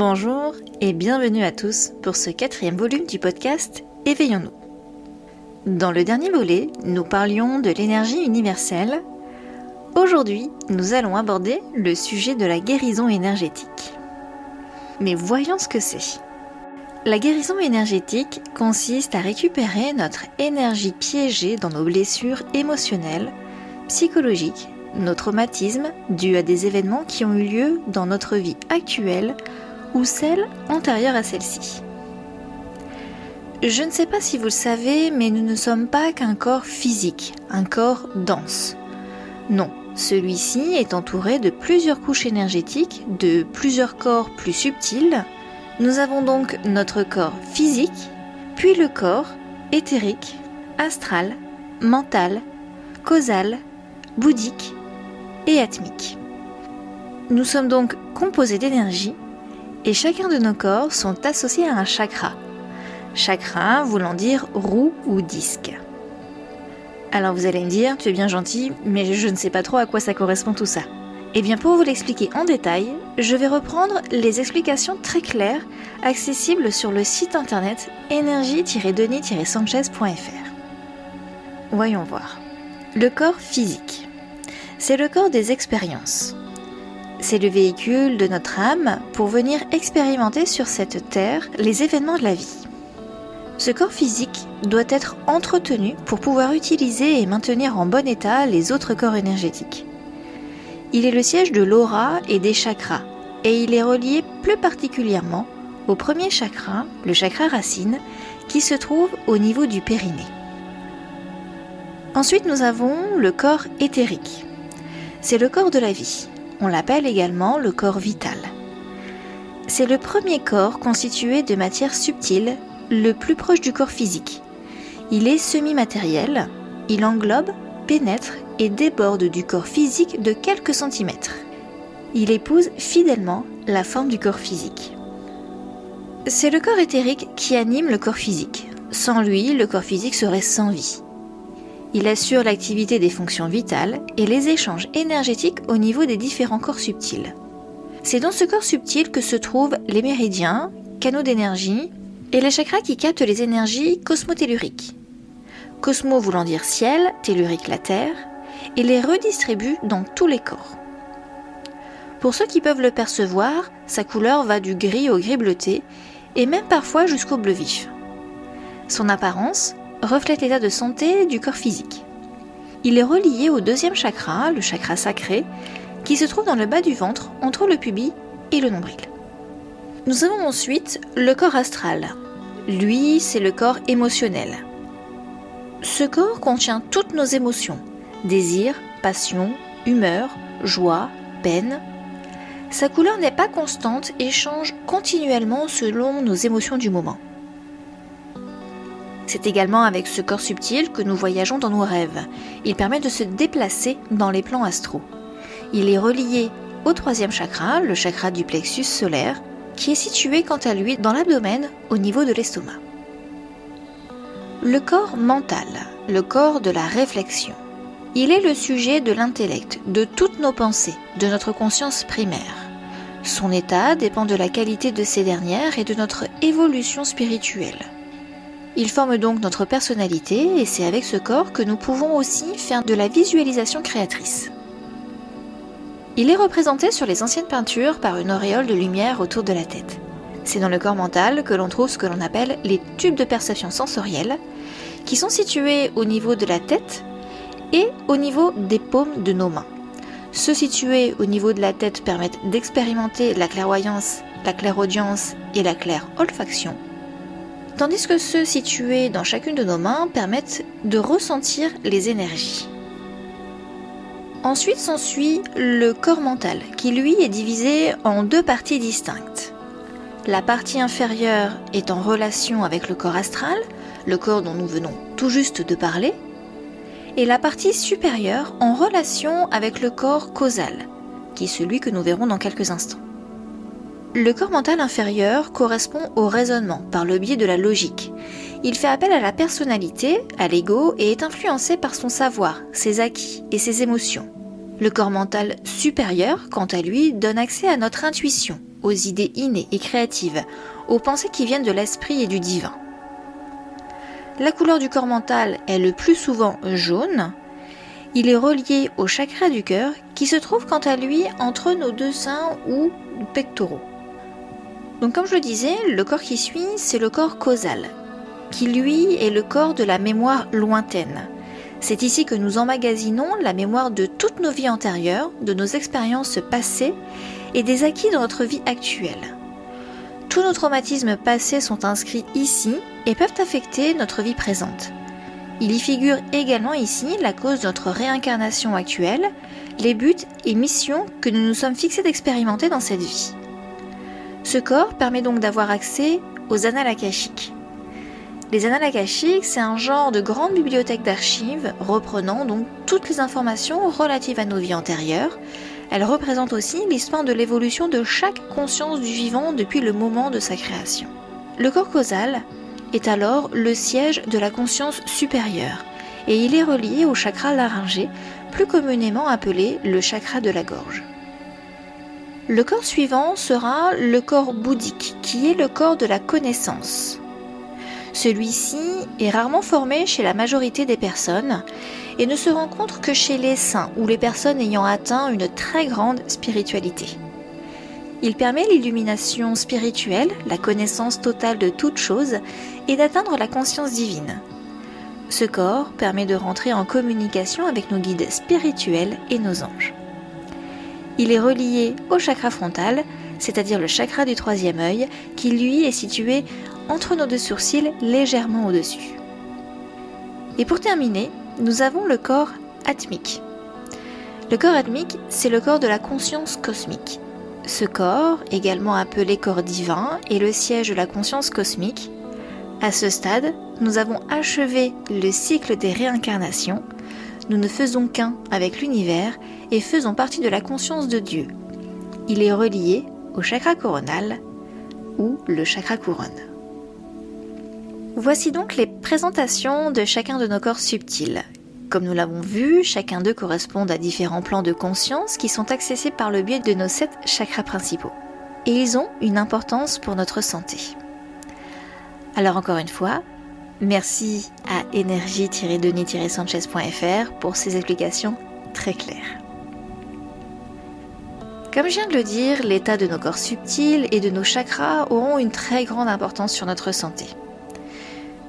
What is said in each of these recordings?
Bonjour et bienvenue à tous pour ce quatrième volume du podcast Éveillons-nous. Dans le dernier volet, nous parlions de l'énergie universelle. Aujourd'hui, nous allons aborder le sujet de la guérison énergétique. Mais voyons ce que c'est. La guérison énergétique consiste à récupérer notre énergie piégée dans nos blessures émotionnelles, psychologiques, nos traumatismes dus à des événements qui ont eu lieu dans notre vie actuelle ou celle antérieure à celle-ci. Je ne sais pas si vous le savez, mais nous ne sommes pas qu'un corps physique, un corps dense. Non, celui-ci est entouré de plusieurs couches énergétiques, de plusieurs corps plus subtils. Nous avons donc notre corps physique, puis le corps éthérique, astral, mental, causal, bouddhique et atmique. Nous sommes donc composés d'énergie et chacun de nos corps sont associés à un chakra. Chakra voulant dire roue ou disque. Alors vous allez me dire, tu es bien gentil, mais je ne sais pas trop à quoi ça correspond tout ça. Eh bien pour vous l'expliquer en détail, je vais reprendre les explications très claires accessibles sur le site internet énergie-denis-sanchez.fr. Voyons voir. Le corps physique. C'est le corps des expériences. C'est le véhicule de notre âme pour venir expérimenter sur cette terre les événements de la vie. Ce corps physique doit être entretenu pour pouvoir utiliser et maintenir en bon état les autres corps énergétiques. Il est le siège de l'aura et des chakras, et il est relié plus particulièrement au premier chakra, le chakra racine, qui se trouve au niveau du périnée. Ensuite, nous avons le corps éthérique. C'est le corps de la vie. On l'appelle également le corps vital. C'est le premier corps constitué de matière subtile, le plus proche du corps physique. Il est semi-matériel, il englobe, pénètre et déborde du corps physique de quelques centimètres. Il épouse fidèlement la forme du corps physique. C'est le corps éthérique qui anime le corps physique. Sans lui, le corps physique serait sans vie. Il assure l'activité des fonctions vitales et les échanges énergétiques au niveau des différents corps subtils. C'est dans ce corps subtil que se trouvent les méridiens, canaux d'énergie et les chakras qui captent les énergies cosmotelluriques. Cosmo voulant dire ciel, tellurique la terre, et les redistribue dans tous les corps. Pour ceux qui peuvent le percevoir, sa couleur va du gris au gris bleuté et même parfois jusqu'au bleu vif. Son apparence reflète l'état de santé du corps physique. Il est relié au deuxième chakra, le chakra sacré, qui se trouve dans le bas du ventre, entre le pubis et le nombril. Nous avons ensuite le corps astral. Lui, c'est le corps émotionnel. Ce corps contient toutes nos émotions, désir, passion, humeur, joie, peine. Sa couleur n'est pas constante et change continuellement selon nos émotions du moment. C'est également avec ce corps subtil que nous voyageons dans nos rêves. Il permet de se déplacer dans les plans astraux. Il est relié au troisième chakra, le chakra du plexus solaire, qui est situé quant à lui dans l'abdomen au niveau de l'estomac. Le corps mental, le corps de la réflexion. Il est le sujet de l'intellect, de toutes nos pensées, de notre conscience primaire. Son état dépend de la qualité de ces dernières et de notre évolution spirituelle. Il forme donc notre personnalité et c'est avec ce corps que nous pouvons aussi faire de la visualisation créatrice. Il est représenté sur les anciennes peintures par une auréole de lumière autour de la tête. C'est dans le corps mental que l'on trouve ce que l'on appelle les tubes de perception sensorielle, qui sont situés au niveau de la tête et au niveau des paumes de nos mains. Ceux situés au niveau de la tête permettent d'expérimenter la clairvoyance, la clairaudience et la claire olfaction tandis que ceux situés dans chacune de nos mains permettent de ressentir les énergies. Ensuite s'ensuit le corps mental, qui lui est divisé en deux parties distinctes. La partie inférieure est en relation avec le corps astral, le corps dont nous venons tout juste de parler, et la partie supérieure en relation avec le corps causal, qui est celui que nous verrons dans quelques instants. Le corps mental inférieur correspond au raisonnement par le biais de la logique. Il fait appel à la personnalité, à l'ego et est influencé par son savoir, ses acquis et ses émotions. Le corps mental supérieur, quant à lui, donne accès à notre intuition, aux idées innées et créatives, aux pensées qui viennent de l'esprit et du divin. La couleur du corps mental est le plus souvent jaune. Il est relié au chakra du cœur qui se trouve quant à lui entre nos deux seins ou pectoraux. Donc comme je le disais, le corps qui suit, c'est le corps causal, qui lui est le corps de la mémoire lointaine. C'est ici que nous emmagasinons la mémoire de toutes nos vies antérieures, de nos expériences passées et des acquis dans notre vie actuelle. Tous nos traumatismes passés sont inscrits ici et peuvent affecter notre vie présente. Il y figure également ici la cause de notre réincarnation actuelle, les buts et missions que nous nous sommes fixés d'expérimenter dans cette vie. Ce corps permet donc d'avoir accès aux annales akashiques. Les annales c'est un genre de grande bibliothèque d'archives reprenant donc toutes les informations relatives à nos vies antérieures. Elles représentent aussi l'histoire de l'évolution de chaque conscience du vivant depuis le moment de sa création. Le corps causal est alors le siège de la conscience supérieure et il est relié au chakra laryngé, plus communément appelé le chakra de la gorge. Le corps suivant sera le corps bouddhique, qui est le corps de la connaissance. Celui-ci est rarement formé chez la majorité des personnes et ne se rencontre que chez les saints ou les personnes ayant atteint une très grande spiritualité. Il permet l'illumination spirituelle, la connaissance totale de toute chose et d'atteindre la conscience divine. Ce corps permet de rentrer en communication avec nos guides spirituels et nos anges. Il est relié au chakra frontal, c'est-à-dire le chakra du troisième œil, qui lui est situé entre nos deux sourcils légèrement au-dessus. Et pour terminer, nous avons le corps atmique. Le corps atmique, c'est le corps de la conscience cosmique. Ce corps, également appelé corps divin, est le siège de la conscience cosmique. À ce stade, nous avons achevé le cycle des réincarnations. Nous ne faisons qu'un avec l'univers et faisons partie de la conscience de Dieu. Il est relié au chakra coronal ou le chakra couronne. Voici donc les présentations de chacun de nos corps subtils. Comme nous l'avons vu, chacun d'eux correspond à différents plans de conscience qui sont accessibles par le biais de nos sept chakras principaux. Et ils ont une importance pour notre santé. Alors encore une fois, merci à énergie-denis-sanchez.fr pour ces explications très claires. Comme je viens de le dire, l'état de nos corps subtils et de nos chakras auront une très grande importance sur notre santé.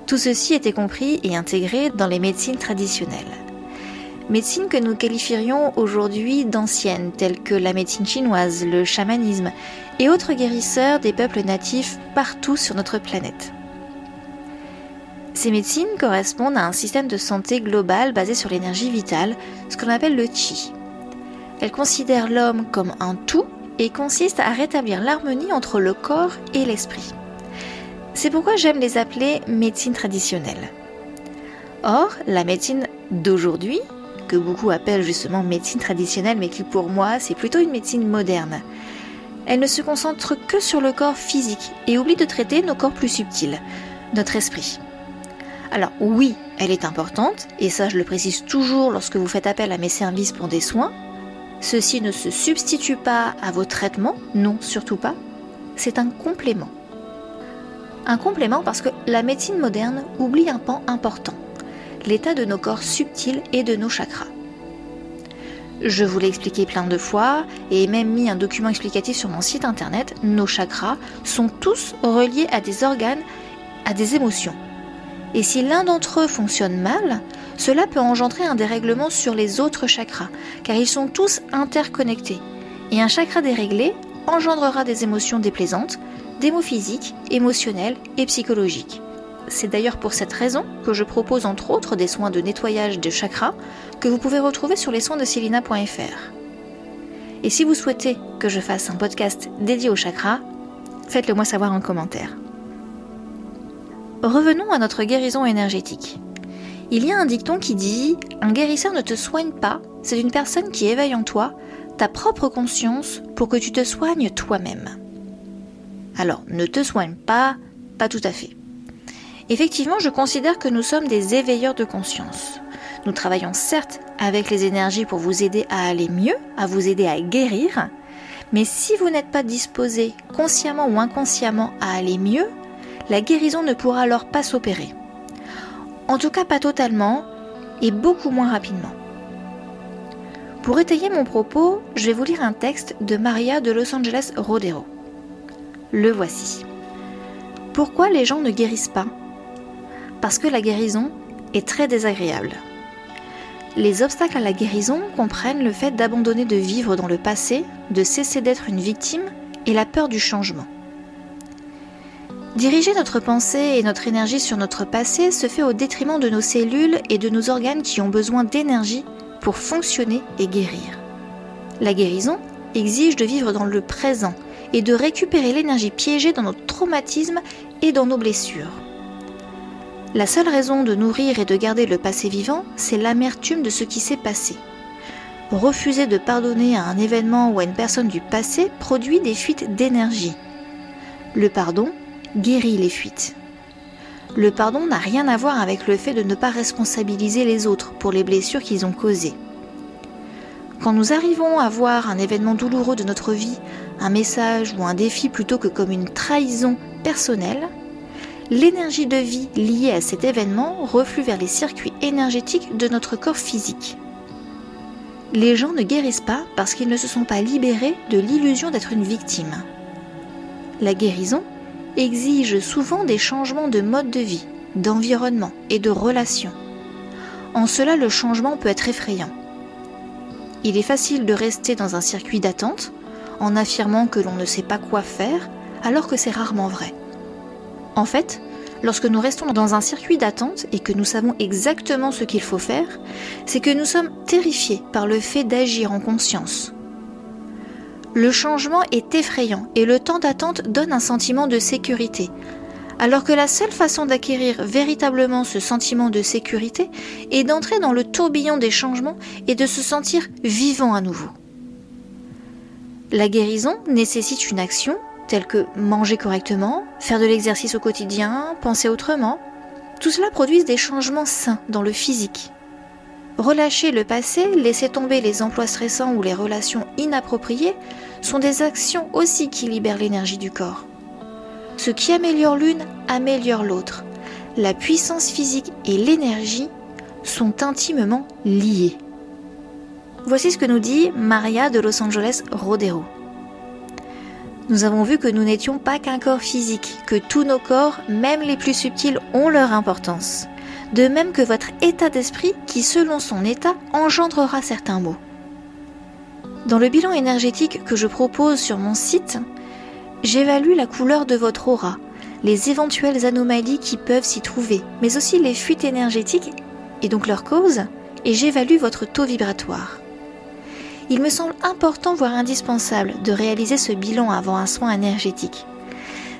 Tout ceci était compris et intégré dans les médecines traditionnelles. Médecines que nous qualifierions aujourd'hui d'anciennes, telles que la médecine chinoise, le chamanisme et autres guérisseurs des peuples natifs partout sur notre planète. Ces médecines correspondent à un système de santé global basé sur l'énergie vitale, ce qu'on appelle le chi. Elle considère l'homme comme un tout et consiste à rétablir l'harmonie entre le corps et l'esprit. C'est pourquoi j'aime les appeler médecine traditionnelle. Or, la médecine d'aujourd'hui, que beaucoup appellent justement médecine traditionnelle, mais qui pour moi c'est plutôt une médecine moderne, elle ne se concentre que sur le corps physique et oublie de traiter nos corps plus subtils, notre esprit. Alors oui, elle est importante, et ça je le précise toujours lorsque vous faites appel à mes services pour des soins, Ceci ne se substitue pas à vos traitements, non, surtout pas. C'est un complément. Un complément parce que la médecine moderne oublie un pan important, l'état de nos corps subtils et de nos chakras. Je vous l'ai expliqué plein de fois et même mis un document explicatif sur mon site internet, nos chakras sont tous reliés à des organes, à des émotions. Et si l'un d'entre eux fonctionne mal, cela peut engendrer un dérèglement sur les autres chakras, car ils sont tous interconnectés. Et un chakra déréglé engendrera des émotions déplaisantes, des maux physiques, et psychologiques. C'est d'ailleurs pour cette raison que je propose entre autres des soins de nettoyage de chakras que vous pouvez retrouver sur les soins de Selina.fr. Et si vous souhaitez que je fasse un podcast dédié aux chakras, faites-le moi savoir en commentaire. Revenons à notre guérison énergétique. Il y a un dicton qui dit Un guérisseur ne te soigne pas, c'est une personne qui éveille en toi ta propre conscience pour que tu te soignes toi-même. Alors, ne te soigne pas, pas tout à fait. Effectivement, je considère que nous sommes des éveilleurs de conscience. Nous travaillons certes avec les énergies pour vous aider à aller mieux, à vous aider à guérir, Mais si vous n'êtes pas disposé, consciemment ou inconsciemment, à aller mieux, la guérison ne pourra alors pas s'opérer. En tout cas pas totalement et beaucoup moins rapidement. Pour étayer mon propos, je vais vous lire un texte de Maria de Los Angeles Rodero. Le voici. Pourquoi les gens ne guérissent pas? Parce que la guérison est très désagréable. Les obstacles à la guérison comprennent le fait d'abandonner de vivre dans le passé, de cesser d'être une victime et la peur du changement. Diriger notre pensée et notre énergie sur notre passé se fait au détriment de nos cellules et de nos organes qui ont besoin d'énergie pour fonctionner et guérir. La guérison exige de vivre dans le présent et de récupérer l'énergie piégée dans notre traumatisme et dans nos blessures. La seule raison de nourrir et de garder le passé vivant, c'est l'amertume de ce qui s'est passé. Refuser de pardonner à un événement ou à une personne du passé produit des fuites d'énergie. Le pardon guérit les fuites. Le pardon n'a rien à voir avec le fait de ne pas responsabiliser les autres pour les blessures qu'ils ont causées. Quand nous arrivons à voir un événement douloureux de notre vie, un message ou un défi plutôt que comme une trahison personnelle, l'énergie de vie liée à cet événement reflue vers les circuits énergétiques de notre corps physique. Les gens ne guérissent pas parce qu'ils ne se sont pas libérés de l'illusion d'être une victime. La guérison exige souvent des changements de mode de vie, d'environnement et de relations. En cela, le changement peut être effrayant. Il est facile de rester dans un circuit d'attente en affirmant que l'on ne sait pas quoi faire alors que c'est rarement vrai. En fait, lorsque nous restons dans un circuit d'attente et que nous savons exactement ce qu'il faut faire, c'est que nous sommes terrifiés par le fait d'agir en conscience. Le changement est effrayant et le temps d'attente donne un sentiment de sécurité, alors que la seule façon d'acquérir véritablement ce sentiment de sécurité est d'entrer dans le tourbillon des changements et de se sentir vivant à nouveau. La guérison nécessite une action tels que manger correctement, faire de l'exercice au quotidien, penser autrement. Tout cela produit des changements sains dans le physique. Relâcher le passé, laisser tomber les emplois stressants ou les relations inappropriées sont des actions aussi qui libèrent l'énergie du corps. Ce qui améliore l'une améliore l'autre. La puissance physique et l'énergie sont intimement liées. Voici ce que nous dit Maria de Los Angeles Rodero nous avons vu que nous n'étions pas qu'un corps physique, que tous nos corps, même les plus subtils, ont leur importance. De même que votre état d'esprit qui, selon son état, engendrera certains mots. Dans le bilan énergétique que je propose sur mon site, j'évalue la couleur de votre aura, les éventuelles anomalies qui peuvent s'y trouver, mais aussi les fuites énergétiques et donc leurs causes, et j'évalue votre taux vibratoire il me semble important, voire indispensable, de réaliser ce bilan avant un soin énergétique.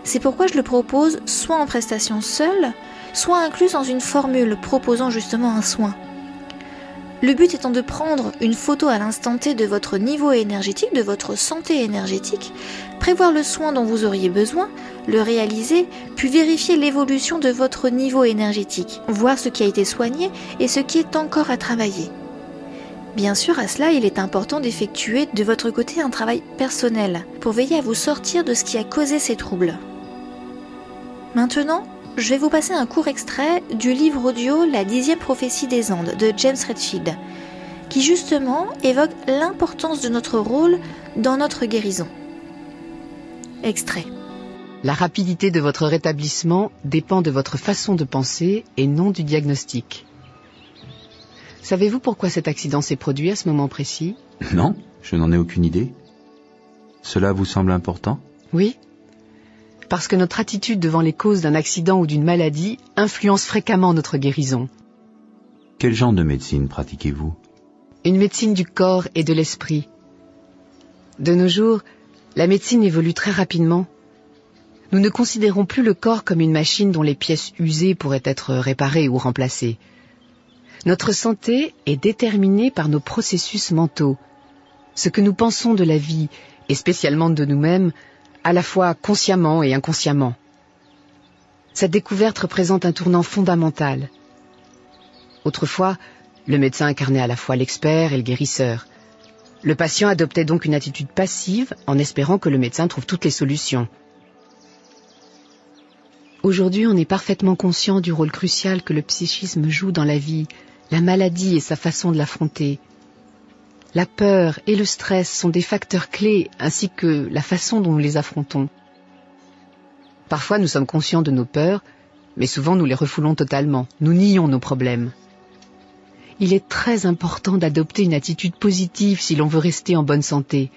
C'est pourquoi je le propose soit en prestation seule, soit inclus dans une formule proposant justement un soin. Le but étant de prendre une photo à l'instant T de votre niveau énergétique, de votre santé énergétique, prévoir le soin dont vous auriez besoin, le réaliser, puis vérifier l'évolution de votre niveau énergétique, voir ce qui a été soigné et ce qui est encore à travailler. Bien sûr, à cela, il est important d'effectuer de votre côté un travail personnel pour veiller à vous sortir de ce qui a causé ces troubles. Maintenant, je vais vous passer un court extrait du livre audio La dixième prophétie des Andes de James Redfield, qui justement évoque l'importance de notre rôle dans notre guérison. Extrait. La rapidité de votre rétablissement dépend de votre façon de penser et non du diagnostic. Savez-vous pourquoi cet accident s'est produit à ce moment précis? Non, je n'en ai aucune idée. Cela vous semble important? Oui. Parce que notre attitude devant les causes d'un accident ou d'une maladie influence fréquemment notre guérison. Quel genre de médecine pratiquez-vous? Une médecine du corps et de l'esprit. De nos jours, la médecine évolue très rapidement. Nous ne considérons plus le corps comme une machine dont les pièces usées pourraient être réparées ou remplacées. Notre santé est déterminée par nos processus mentaux, ce que nous pensons de la vie, et spécialement de nous-mêmes, à la fois consciemment et inconsciemment. Cette découverte représente un tournant fondamental. Autrefois, le médecin incarnait à la fois l'expert et le guérisseur. Le patient adoptait donc une attitude passive en espérant que le médecin trouve toutes les solutions. Aujourd'hui, on est parfaitement conscient du rôle crucial que le psychisme joue dans la vie, la maladie et sa façon de l'affronter. La peur et le stress sont des facteurs clés ainsi que la façon dont nous les affrontons. Parfois nous sommes conscients de nos peurs, mais souvent nous les refoulons totalement, nous nions nos problèmes. Il est très important d'adopter une attitude positive si l'on veut rester en bonne santé.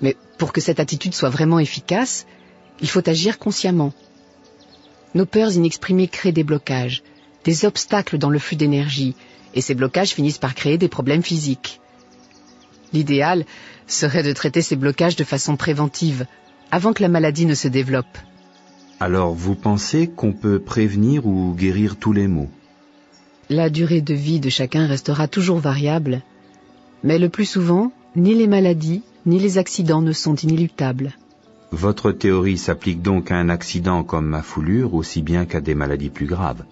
Mais pour que cette attitude soit vraiment efficace, il faut agir consciemment. Nos peurs inexprimées créent des blocages, des obstacles dans le flux d'énergie, et ces blocages finissent par créer des problèmes physiques. L'idéal serait de traiter ces blocages de façon préventive, avant que la maladie ne se développe. Alors vous pensez qu'on peut prévenir ou guérir tous les maux? La durée de vie de chacun restera toujours variable, mais le plus souvent, ni les maladies ni les accidents ne sont inéluctables. Votre théorie s'applique donc à un accident comme ma foulure aussi bien qu'à des maladies plus graves?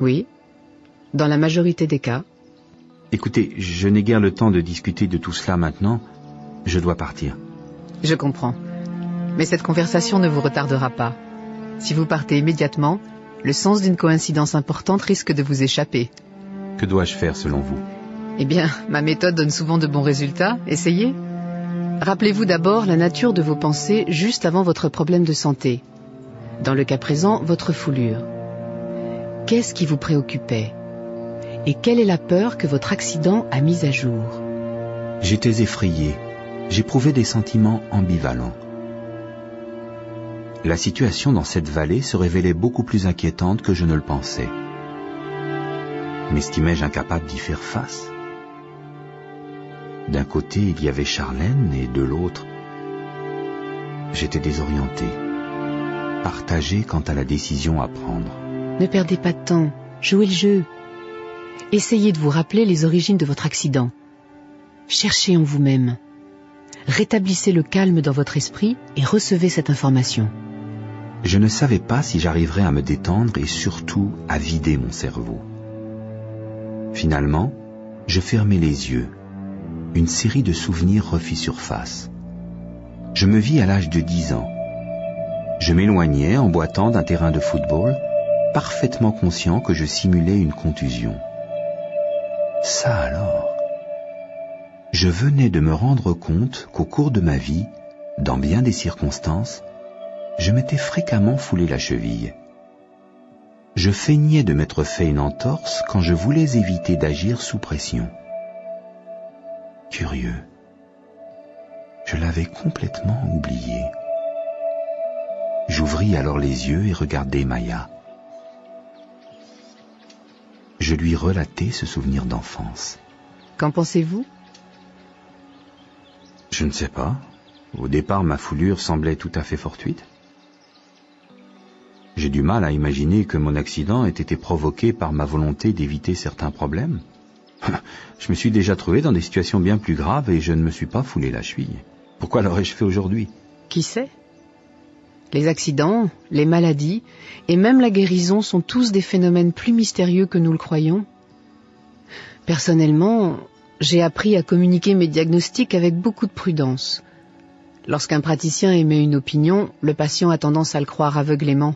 Oui, dans la majorité des cas. Écoutez, je n'ai guère le temps de discuter de tout cela maintenant. Je dois partir. Je comprends. Mais cette conversation ne vous retardera pas. Si vous partez immédiatement, le sens d'une coïncidence importante risque de vous échapper. Que dois-je faire selon vous? Eh bien, ma méthode donne souvent de bons résultats. Essayez. Rappelez-vous d'abord la nature de vos pensées juste avant votre problème de santé. Dans le cas présent, votre foulure. Qu'est-ce qui vous préoccupait? Et quelle est la peur que votre accident a mise à jour? J'étais effrayé. J'éprouvais des sentiments ambivalents. La situation dans cette vallée se révélait beaucoup plus inquiétante que je ne le pensais. M'estimais-je incapable d'y faire face? D'un côté, il y avait Charlène et de l'autre, j'étais désorienté, partagé quant à la décision à prendre. Ne perdez pas de temps, jouez le jeu. Essayez de vous rappeler les origines de votre accident. Cherchez en vous-même. Rétablissez le calme dans votre esprit et recevez cette information. Je ne savais pas si j'arriverais à me détendre et surtout à vider mon cerveau. Finalement, je fermai les yeux. Une série de souvenirs refit surface. Je me vis à l'âge de dix ans. Je m'éloignais en boitant d'un terrain de football, parfaitement conscient que je simulais une contusion. Ça alors Je venais de me rendre compte qu'au cours de ma vie, dans bien des circonstances, je m'étais fréquemment foulé la cheville. Je feignais de m'être fait une entorse quand je voulais éviter d'agir sous pression. Curieux. Je l'avais complètement oublié. J'ouvris alors les yeux et regardai Maya. Je lui relatai ce souvenir d'enfance. Qu'en pensez-vous? Je ne sais pas. Au départ, ma foulure semblait tout à fait fortuite. J'ai du mal à imaginer que mon accident ait été provoqué par ma volonté d'éviter certains problèmes. Je me suis déjà trouvé dans des situations bien plus graves et je ne me suis pas foulé la cheville. Pourquoi l'aurais-je fait aujourd'hui? Qui sait? Les accidents, les maladies et même la guérison sont tous des phénomènes plus mystérieux que nous le croyons. Personnellement, j'ai appris à communiquer mes diagnostics avec beaucoup de prudence. Lorsqu'un praticien émet une opinion, le patient a tendance à le croire aveuglément.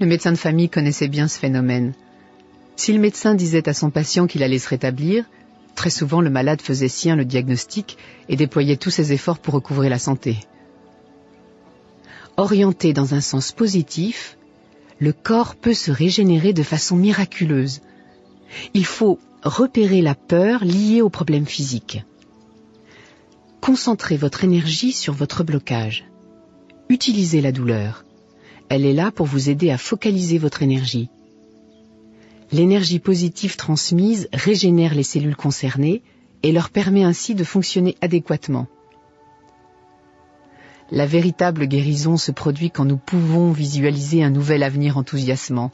Le médecin de famille connaissait bien ce phénomène. Si le médecin disait à son patient qu'il allait se rétablir, très souvent le malade faisait sien le diagnostic et déployait tous ses efforts pour recouvrer la santé. Orienté dans un sens positif, le corps peut se régénérer de façon miraculeuse. Il faut repérer la peur liée au problème physique. Concentrez votre énergie sur votre blocage. Utilisez la douleur. Elle est là pour vous aider à focaliser votre énergie. L'énergie positive transmise régénère les cellules concernées et leur permet ainsi de fonctionner adéquatement. La véritable guérison se produit quand nous pouvons visualiser un nouvel avenir enthousiasmant.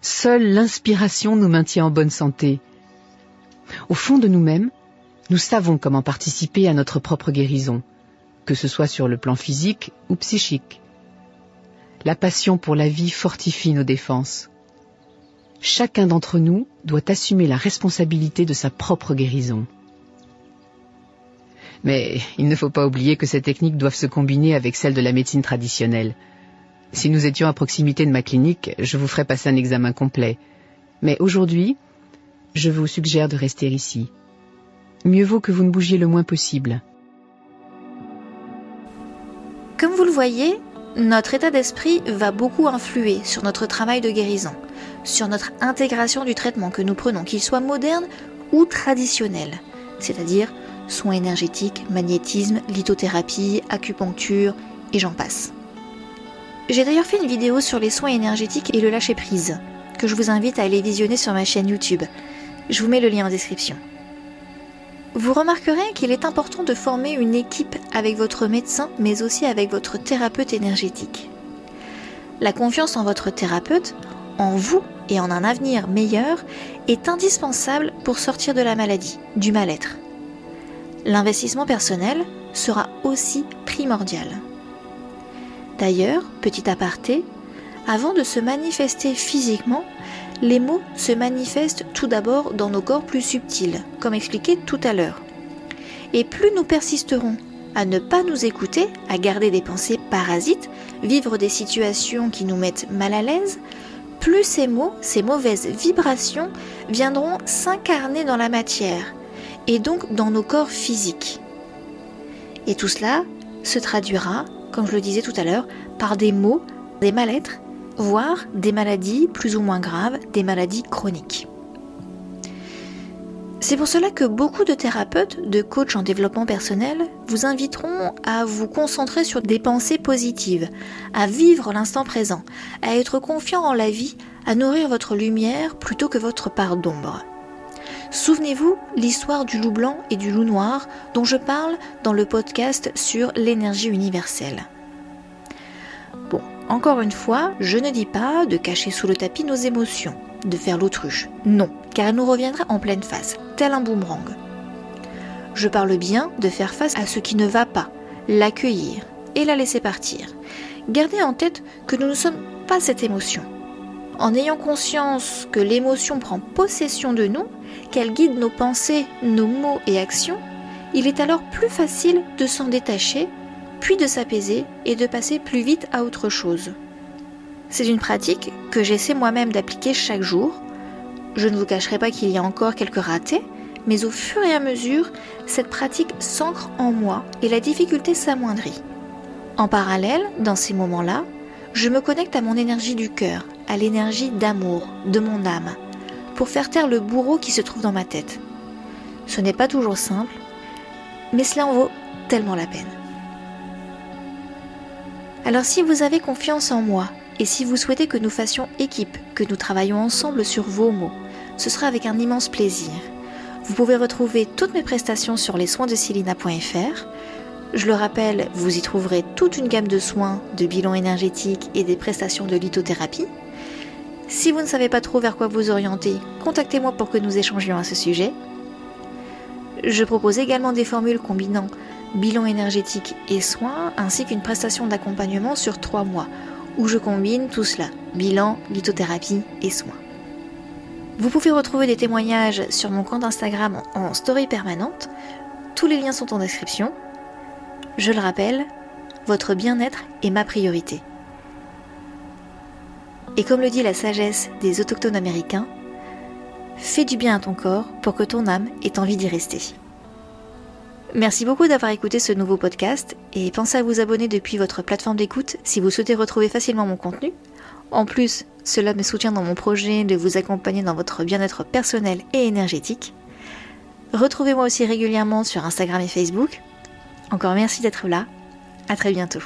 Seule l'inspiration nous maintient en bonne santé. Au fond de nous-mêmes, nous savons comment participer à notre propre guérison, que ce soit sur le plan physique ou psychique. La passion pour la vie fortifie nos défenses. Chacun d'entre nous doit assumer la responsabilité de sa propre guérison. Mais il ne faut pas oublier que ces techniques doivent se combiner avec celles de la médecine traditionnelle. Si nous étions à proximité de ma clinique, je vous ferais passer un examen complet. Mais aujourd'hui, je vous suggère de rester ici. Mieux vaut que vous ne bougiez le moins possible. Comme vous le voyez, notre état d'esprit va beaucoup influer sur notre travail de guérison, sur notre intégration du traitement que nous prenons, qu'il soit moderne ou traditionnel, c'est-à-dire soins énergétiques, magnétisme, lithothérapie, acupuncture et j'en passe. J'ai d'ailleurs fait une vidéo sur les soins énergétiques et le lâcher-prise, que je vous invite à aller visionner sur ma chaîne YouTube. Je vous mets le lien en description. Vous remarquerez qu'il est important de former une équipe avec votre médecin, mais aussi avec votre thérapeute énergétique. La confiance en votre thérapeute, en vous et en un avenir meilleur est indispensable pour sortir de la maladie, du mal-être. L'investissement personnel sera aussi primordial. D'ailleurs, petit aparté, avant de se manifester physiquement, les mots se manifestent tout d'abord dans nos corps plus subtils, comme expliqué tout à l'heure. Et plus nous persisterons à ne pas nous écouter, à garder des pensées parasites, vivre des situations qui nous mettent mal à l'aise, plus ces mots, ces mauvaises vibrations viendront s'incarner dans la matière et donc dans nos corps physiques. Et tout cela se traduira comme je le disais tout à l'heure, par des maux, des mal-être, voire des maladies plus ou moins graves, des maladies chroniques. C'est pour cela que beaucoup de thérapeutes, de coachs en développement personnel vous inviteront à vous concentrer sur des pensées positives, à vivre l'instant présent, à être confiant en la vie, à nourrir votre lumière plutôt que votre part d'ombre. Souvenez-vous l'histoire du loup blanc et du loup noir dont je parle dans le podcast sur l'énergie universelle. Bon, encore une fois, je ne dis pas de cacher sous le tapis nos émotions, de faire l'autruche. Non, car elle nous reviendra en pleine face, tel un boomerang. Je parle bien de faire face à ce qui ne va pas, l'accueillir et la laisser partir. Gardez en tête que nous ne sommes pas cette émotion. En ayant conscience que l'émotion prend possession de nous, qu'elle guide nos pensées, nos mots et actions, il est alors plus facile de s'en détacher, puis de s'apaiser et de passer plus vite à autre chose. C'est une pratique que j'essaie moi-même d'appliquer chaque jour. Je ne vous cacherai pas qu'il y a encore quelques ratés, mais au fur et à mesure, cette pratique s'ancre en moi et la difficulté s'amoindrit. En parallèle, dans ces moments-là, je me connecte à mon énergie du cœur, à l'énergie d'amour, de mon âme, pour faire taire le bourreau qui se trouve dans ma tête. Ce n'est pas toujours simple, mais cela en vaut tellement la peine. Alors si vous avez confiance en moi et si vous souhaitez que nous fassions équipe, que nous travaillions ensemble sur vos mots, ce sera avec un immense plaisir. Vous pouvez retrouver toutes mes prestations sur lessoinsdesilina.fr. Je le rappelle, vous y trouverez toute une gamme de soins, de bilans énergétiques et des prestations de lithothérapie. Si vous ne savez pas trop vers quoi vous orienter, contactez-moi pour que nous échangions à ce sujet. Je propose également des formules combinant bilan énergétique et soins, ainsi qu'une prestation d'accompagnement sur trois mois, où je combine tout cela, bilan, lithothérapie et soins. Vous pouvez retrouver des témoignages sur mon compte Instagram en story permanente. Tous les liens sont en description. Je le rappelle, votre bien-être est ma priorité. Et comme le dit la sagesse des autochtones américains, fais du bien à ton corps pour que ton âme ait envie d'y rester. Merci beaucoup d'avoir écouté ce nouveau podcast et pensez à vous abonner depuis votre plateforme d'écoute si vous souhaitez retrouver facilement mon contenu. En plus, cela me soutient dans mon projet de vous accompagner dans votre bien-être personnel et énergétique. Retrouvez-moi aussi régulièrement sur Instagram et Facebook. Encore merci d'être là. À très bientôt.